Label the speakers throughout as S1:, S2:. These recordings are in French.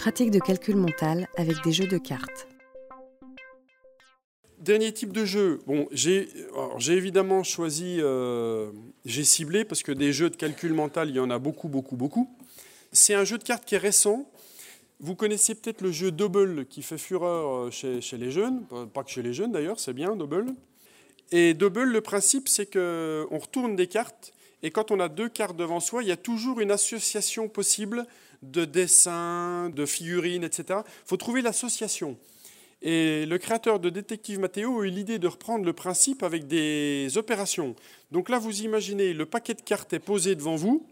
S1: pratique de calcul mental avec des jeux de cartes.
S2: Dernier type de jeu. Bon, j'ai évidemment choisi, euh, j'ai ciblé parce que des jeux de calcul mental, il y en a beaucoup, beaucoup, beaucoup. C'est un jeu de cartes qui est récent. Vous connaissez peut-être le jeu Double qui fait fureur euh, chez, chez, les jeunes, pas que chez les jeunes d'ailleurs, c'est bien Double. Et Double, le principe, c'est qu'on retourne des cartes et quand on a deux cartes devant soi, il y a toujours une association possible de dessins, de figurines, etc. Il faut trouver l'association. Et le créateur de Détective Mathéo a eu l'idée de reprendre le principe avec des opérations. Donc là, vous imaginez, le paquet de cartes est posé devant vous.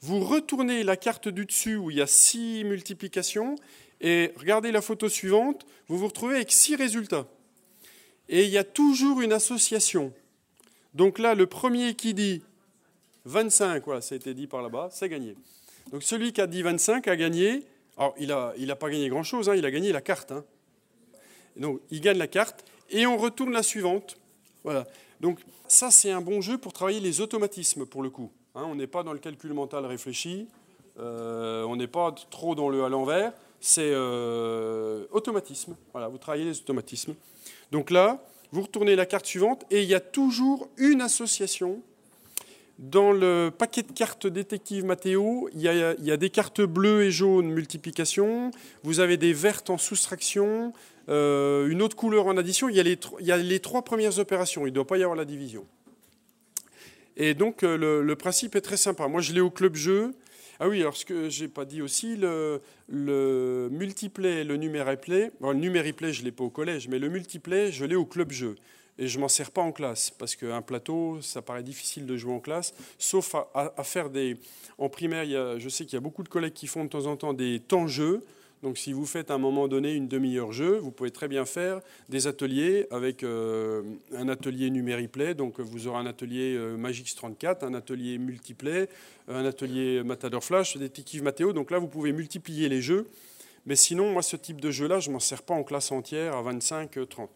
S2: Vous retournez la carte du dessus où il y a six multiplications et regardez la photo suivante, vous vous retrouvez avec six résultats. Et il y a toujours une association. Donc là, le premier qui dit 25, voilà, ça a été dit par là-bas, c'est gagné. Donc celui qui a dit 25 a gagné. Alors, il n'a il a pas gagné grand-chose, hein, il a gagné la carte. Hein. Donc, il gagne la carte et on retourne la suivante. Voilà. Donc, ça, c'est un bon jeu pour travailler les automatismes, pour le coup. Hein. on n'est pas dans le calcul mental réfléchi, euh, on n'est pas trop dans le à l'envers, c'est euh, automatisme. Voilà, vous travaillez les automatismes. Donc là, vous retournez la carte suivante et il y a toujours une association dans le paquet de cartes détective Mathéo, il y, a, des cartes bleues et jaunes multiplication, vous avez des vertes en soustraction, euh, une autre couleur en addition, il y, a les, trois premières opérations, il ne doit pas y avoir la division. Et donc euh, le, principe est très sympa. Moi je l'ai au club jeu. Ah oui, alors ce que j'ai pas dit aussi, le, le multiplay le numéreplay, bon, le numéreplay je ne l'ai pas au collège, mais le multiplay je l'ai au club jeu et je m'en sers pas en classe parce qu'un plateau, ça paraît difficile de jouer en classe, sauf à, faire des. En primaire, je sais qu'il y a beaucoup de collègues qui font de temps en temps des temps jeux. Donc, si vous faites à un moment donné une demi-heure jeu, vous pouvez très bien faire des ateliers avec euh, un atelier numériplay. Donc, vous aurez un atelier euh, Magix 34, un atelier multiplay, un atelier Matador Flash, détective Mathéo. Donc là, vous pouvez multiplier les jeux. Mais sinon, moi, ce type de jeu-là, je m'en sers pas en classe entière à 25-30.